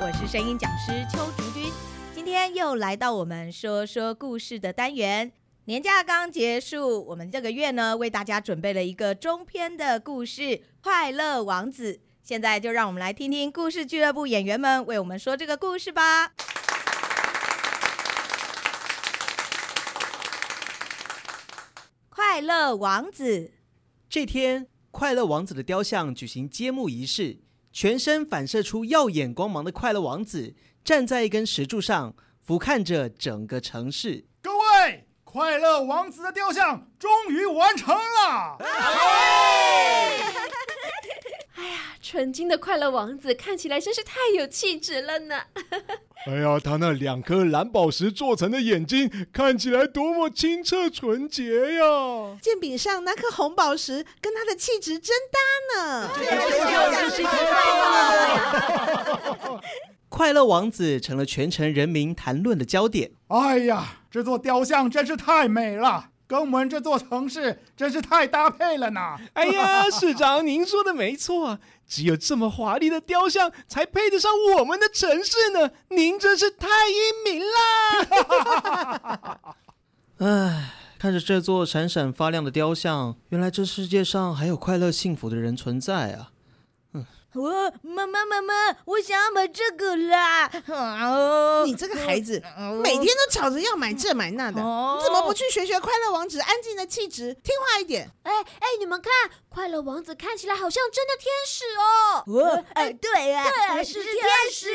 我是声音讲师邱竹君。今天又来到我们说说故事的单元。年假刚结束，我们这个月呢，为大家准备了一个中篇的故事《快乐王子》。现在就让我们来听听故事俱乐部演员们为我们说这个故事吧。快乐王子。这天，快乐王子的雕像举行揭幕仪式。全身反射出耀眼光芒的快乐王子站在一根石柱上，俯瞰着整个城市。各位，快乐王子的雕像终于完成了！纯金的快乐王子看起来真是太有气质了呢！哎呀，他那两颗蓝宝石做成的眼睛看起来多么清澈纯洁呀！剑柄上那颗红宝石跟他的气质真搭呢！快乐王子成了全城人民谈论的焦点。哎呀，这座雕像真是太美了，跟我们这座城市真是太搭配了呢！哎呀，市长，您说的没错。只有这么华丽的雕像，才配得上我们的城市呢！您真是太英明了！唉，看着这座闪闪发亮的雕像，原来这世界上还有快乐幸福的人存在啊！我妈妈妈妈，我想要买这个啦！啊、你这个孩子，每天都吵着要买这买那的，哦、你怎么不去学学快乐王子安静的气质，听话一点？哎哎，你们看，快乐王子看起来好像真的天使哦！哦哎，对呀、啊，对，是天使。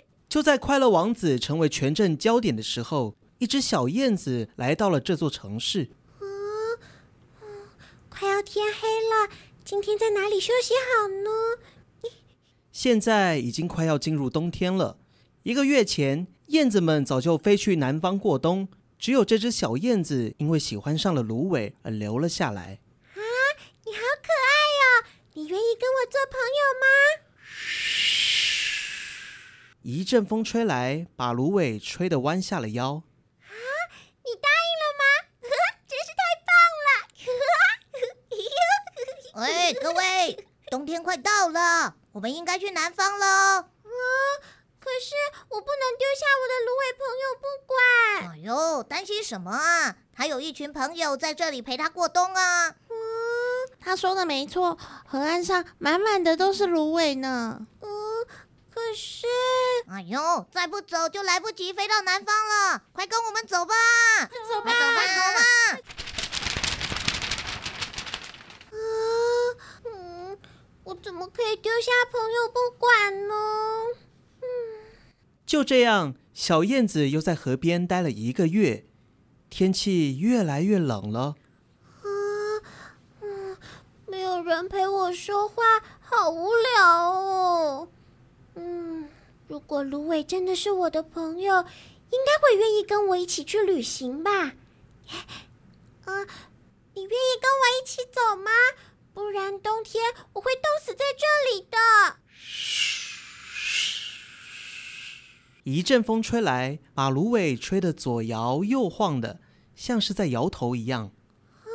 就在快乐王子成为全镇焦点的时候，一只小燕子来到了这座城市。嗯嗯，快要天黑了。今天在哪里休息好呢？现在已经快要进入冬天了。一个月前，燕子们早就飞去南方过冬，只有这只小燕子因为喜欢上了芦苇而留了下来。啊，你好可爱哟！你愿意跟我做朋友吗？嘘！一阵风吹来，把芦苇吹得弯下了腰。喂，各位，冬天快到了，我们应该去南方了。啊，可是我不能丢下我的芦苇朋友不管。哎呦，担心什么啊？他有一群朋友在这里陪他过冬啊。嗯，他说的没错，河岸上满满的都是芦苇呢。嗯，可是，哎呦，再不走就来不及飞到南方了，快跟我们走吧。走吧，走吧，走吧。下朋友不管呢？嗯，就这样，小燕子又在河边待了一个月，天气越来越冷了。啊，嗯，没有人陪我说话，好无聊哦。嗯，如果芦苇真的是我的朋友，应该会愿意跟我一起去旅行吧？啊，你愿意跟我一起走吗？不然冬天我会冻死在这里的。一阵风吹来，把芦苇吹得左摇右晃的，像是在摇头一样。啊，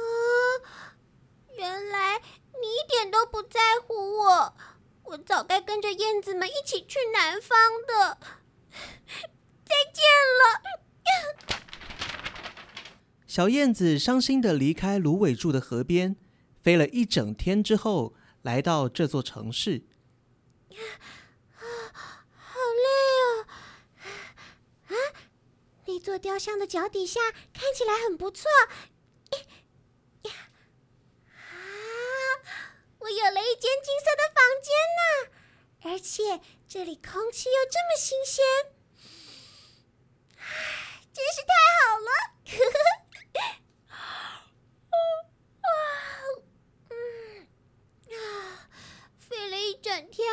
原来你一点都不在乎我，我早该跟着燕子们一起去南方的。再见了。小燕子伤心的离开芦苇住的河边。飞了一整天之后，来到这座城市。啊，好累哦！啊，那座雕像的脚底下看起来很不错。呀，啊，我有了一间金色的房间呢，而且这里空气又这么新鲜，真是太好了！整天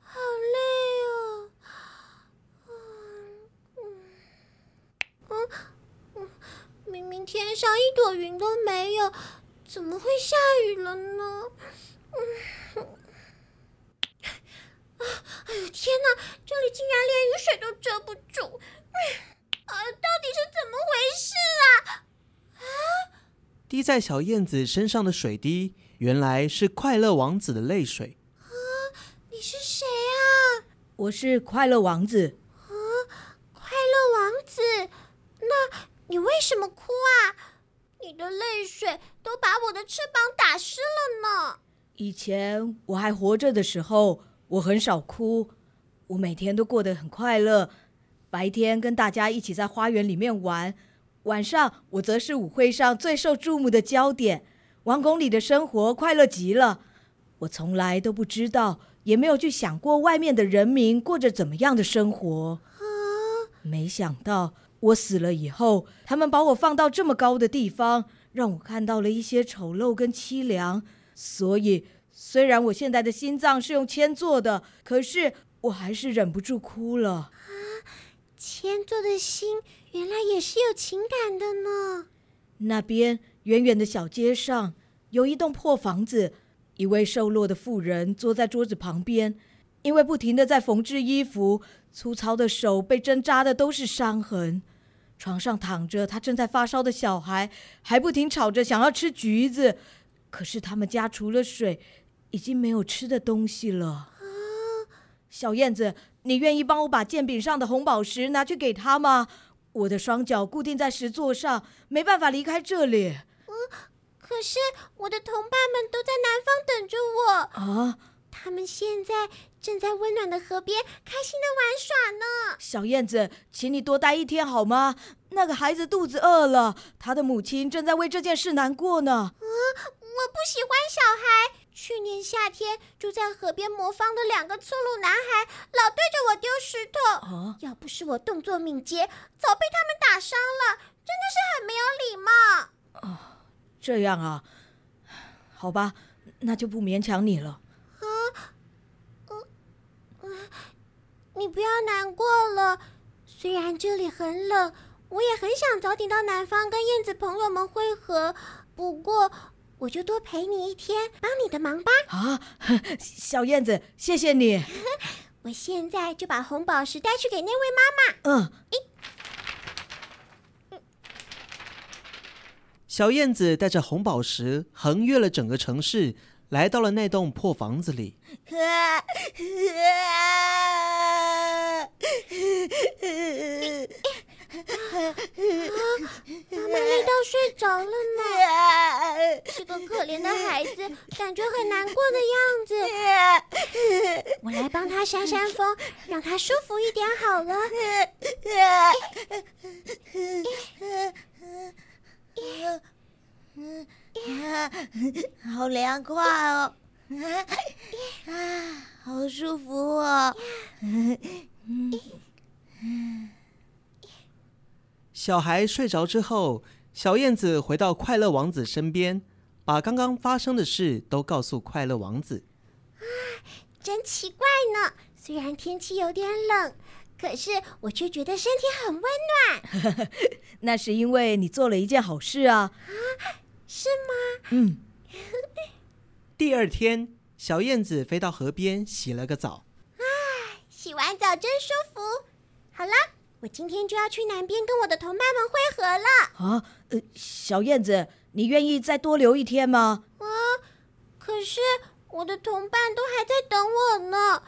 好累哦，嗯嗯嗯，明明天上一朵云都没有，怎么会下雨了呢？嗯，啊，哎呦天哪，这里竟然连雨水都遮不住，啊，到底是怎么回事啊？啊，滴在小燕子身上的水滴，原来是快乐王子的泪水。啊，你是谁啊？我是快乐王子。啊，快乐王子，那你为什么哭啊？你的泪水都把我的翅膀打湿了呢。以前我还活着的时候，我很少哭，我每天都过得很快乐。白天跟大家一起在花园里面玩，晚上我则是舞会上最受注目的焦点。王宫里的生活快乐极了，我从来都不知道。也没有去想过外面的人民过着怎么样的生活。没想到我死了以后，他们把我放到这么高的地方，让我看到了一些丑陋跟凄凉。所以，虽然我现在的心脏是用铅做的，可是我还是忍不住哭了。啊，铅做的心原来也是有情感的呢。那边远远的小街上有一栋破房子。一位瘦弱的妇人坐在桌子旁边，因为不停的在缝制衣服，粗糙的手被针扎的都是伤痕。床上躺着他正在发烧的小孩，还不停吵着想要吃橘子。可是他们家除了水，已经没有吃的东西了。小燕子，你愿意帮我把剑柄上的红宝石拿去给他吗？我的双脚固定在石座上，没办法离开这里。嗯可是我的同伴们都在南方等着我啊！他们现在正在温暖的河边开心的玩耍呢。小燕子，请你多待一天好吗？那个孩子肚子饿了，他的母亲正在为这件事难过呢。啊，我不喜欢小孩。去年夏天住在河边魔方的两个粗鲁男孩，老对着我丢石头。啊！要不是我动作敏捷，早被他们打伤了。真的是很没有礼貌。哦。这样啊，好吧，那就不勉强你了。啊，嗯，嗯，你不要难过了。虽然这里很冷，我也很想早点到南方跟燕子朋友们会合。不过，我就多陪你一天，帮你的忙吧。啊，小燕子，谢谢你。我现在就把红宝石带去给那位妈妈。嗯。小燕子带着红宝石横越了整个城市，来到了那栋破房子里。啊啊、妈妈累到睡着了呢，是个可怜的孩子，感觉很难过的样子。我来帮他扇扇风，让他舒服一点好了。嗯，好凉快哦，啊，好舒服哦。小孩睡着之后，小燕子回到快乐王子身边，把刚刚发生的事都告诉快乐王子。啊，真奇怪呢，虽然天气有点冷。可是我却觉得身体很温暖，那是因为你做了一件好事啊！啊，是吗？嗯。第二天，小燕子飞到河边洗了个澡。啊，洗完澡真舒服。好了，我今天就要去南边跟我的同伴们会合了。啊，呃，小燕子，你愿意再多留一天吗？啊，可是我的同伴都还在等我呢，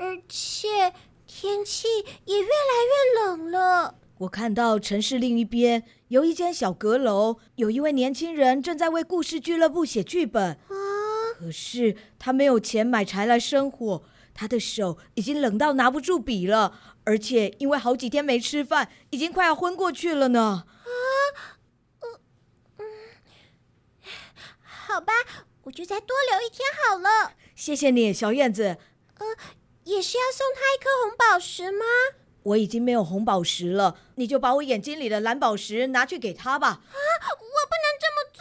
而且。天气也越来越冷了。我看到城市另一边有一间小阁楼，有一位年轻人正在为故事俱乐部写剧本。啊！可是他没有钱买柴来生火，他的手已经冷到拿不住笔了，而且因为好几天没吃饭，已经快要昏过去了呢。啊！嗯嗯，好吧，我就再多留一天好了。谢谢你，小燕子。呃。也是要送他一颗红宝石吗？我已经没有红宝石了，你就把我眼睛里的蓝宝石拿去给他吧。啊，我不能这么做，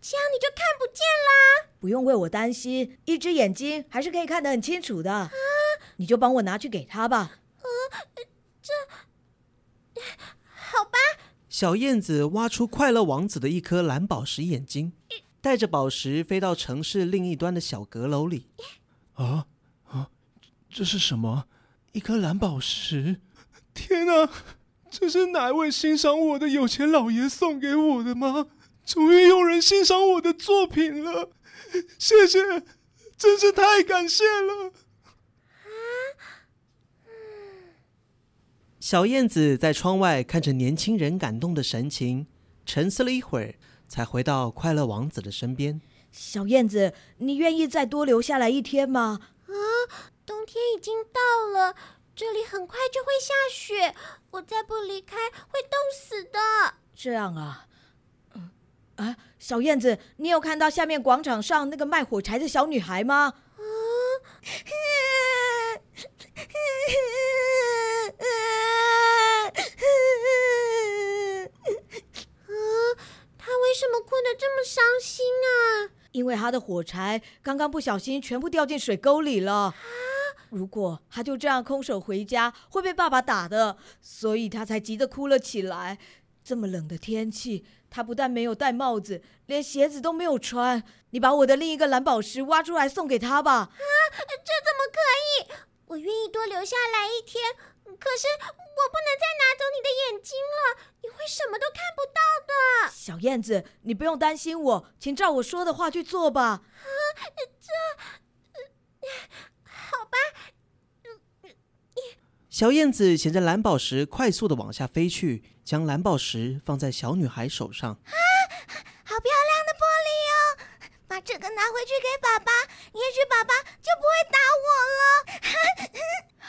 这样你就看不见啦。不用为我担心，一只眼睛还是可以看得很清楚的。啊，你就帮我拿去给他吧。啊，这，好吧。小燕子挖出快乐王子的一颗蓝宝石眼睛，带着宝石飞到城市另一端的小阁楼里。啊。这是什么？一颗蓝宝石！天哪，这是哪位欣赏我的有钱老爷送给我的吗？终于有人欣赏我的作品了，谢谢，真是太感谢了！啊，小燕子在窗外看着年轻人感动的神情，沉思了一会儿，才回到快乐王子的身边。小燕子，你愿意再多留下来一天吗？啊，冬天已经到了，这里很快就会下雪，我再不离开会冻死的。这样啊，嗯，啊，小燕子，你有看到下面广场上那个卖火柴的小女孩吗？啊。为什么哭得这么伤心啊？因为他的火柴刚刚不小心全部掉进水沟里了。啊！如果他就这样空手回家，会被爸爸打的，所以他才急得哭了起来。这么冷的天气，他不但没有戴帽子，连鞋子都没有穿。你把我的另一个蓝宝石挖出来送给他吧。啊，这怎么可以？我愿意多留下来一天，可是我不能再拿走你的眼睛了。你会什么都看不到的。小燕子，你不用担心我，请照我说的话去做吧。啊，这，好吧。小燕子衔着蓝宝石快速的往下飞去，将蓝宝石放在小女孩手上。啊，好漂亮的玻璃哦！把这个拿回去给爸爸，也许爸爸就不会打我了。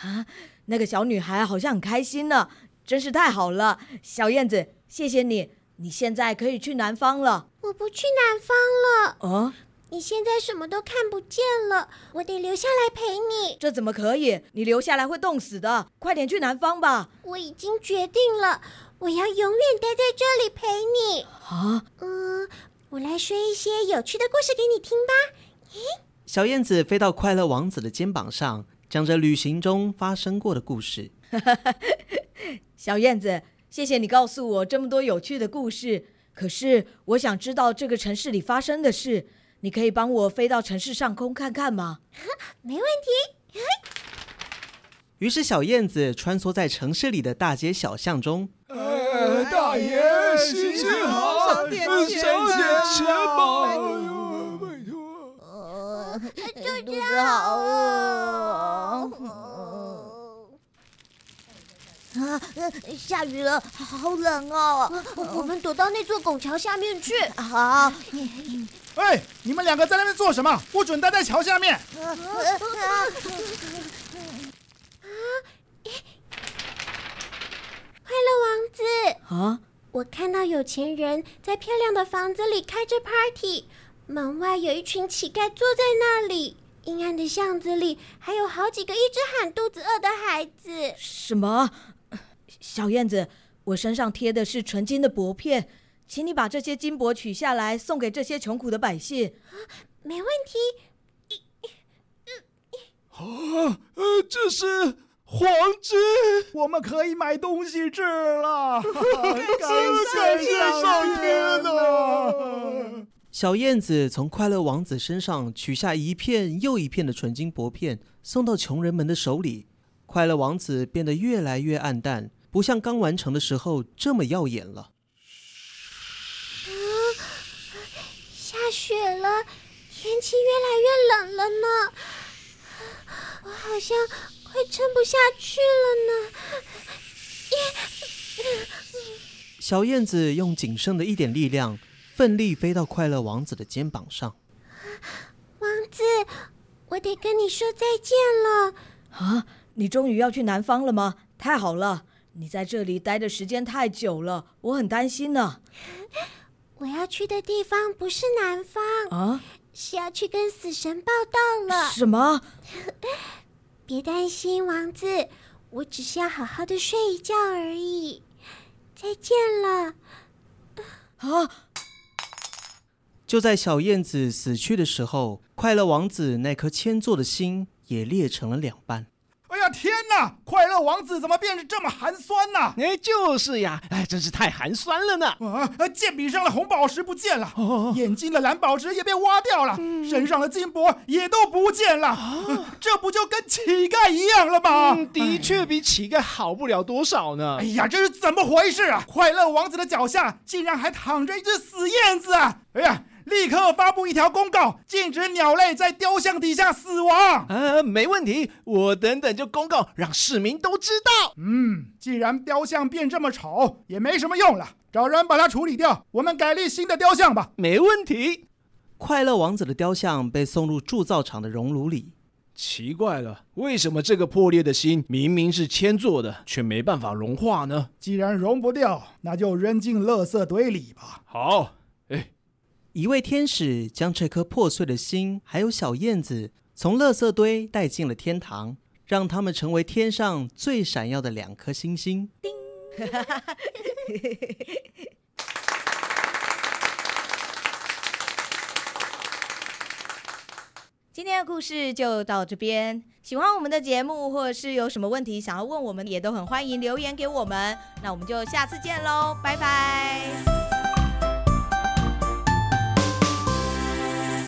啊，那个小女孩好像很开心呢。真是太好了，小燕子，谢谢你。你现在可以去南方了。我不去南方了。哦，你现在什么都看不见了，我得留下来陪你。这怎么可以？你留下来会冻死的。快点去南方吧。我已经决定了，我要永远待在这里陪你。啊？嗯，我来说一些有趣的故事给你听吧。咦？小燕子飞到快乐王子的肩膀上，讲着旅行中发生过的故事。小燕子，谢谢你告诉我这么多有趣的故事。可是我想知道这个城市里发生的事，你可以帮我飞到城市上空看看吗？没问题。于是小燕子穿梭在城市里的大街小巷中。呃，大爷，心情好，少点钱，少点钱吧。哎呦，拜托。呃，肚子好饿。啊，下雨了，好冷哦！我们躲到那座拱桥下面去。好。哎，你们两个在那边做什么？不准待在桥下面！快乐王子啊！我看到有钱人在漂亮的房子里开着 party，门外有一群乞丐坐在那里，阴暗的巷子里还有好几个一直喊肚子饿的孩子。什么？小燕子，我身上贴的是纯金的薄片，请你把这些金箔取下来，送给这些穷苦的百姓。没问题。啊，呃，这是黄金，我们可以买东西吃了。感谢上天呐！小燕子从快乐王子身上取下一片又一片的纯金箔片，送到穷人们的手里。快乐王子变得越来越暗淡。不像刚完成的时候这么耀眼了。啊，下雪了，天气越来越冷了呢。我好像快撑不下去了呢。小燕子用仅剩的一点力量，奋力飞到快乐王子的肩膀上。王子，我得跟你说再见了。啊，你终于要去南方了吗？太好了。你在这里待的时间太久了，我很担心呢。我要去的地方不是南方啊，是要去跟死神报到了。什么？别担心，王子，我只是要好好的睡一觉而已。再见了。啊！就在小燕子死去的时候，快乐王子那颗铅做的心也裂成了两半。天哪！快乐王子怎么变得这么寒酸呢？哎，就是呀，哎，真是太寒酸了呢。啊，剑柄上的红宝石不见了，哦、眼睛的蓝宝石也被挖掉了，嗯、身上的金箔也都不见了。哦、这不就跟乞丐一样了吗？嗯、的确比乞丐好不了多少呢。哎呀，这是怎么回事啊？快乐王子的脚下竟然还躺着一只死燕子啊！哎呀！立刻发布一条公告，禁止鸟类在雕像底下死亡。呃，没问题，我等等就公告，让市民都知道。嗯，既然雕像变这么丑，也没什么用了，找人把它处理掉，我们改立新的雕像吧。没问题。快乐王子的雕像被送入铸造厂的熔炉里。奇怪了，为什么这个破裂的心明明是铅做的，却没办法融化呢？既然融不掉，那就扔进垃圾堆里吧。好，哎，一位天使将这颗破碎的心，还有小燕子，从垃圾堆带进了天堂，让他们成为天上最闪耀的两颗星星。叮。今天的故事就到这边。喜欢我们的节目，或者是有什么问题想要问我们，也都很欢迎留言给我们。那我们就下次见喽，拜拜。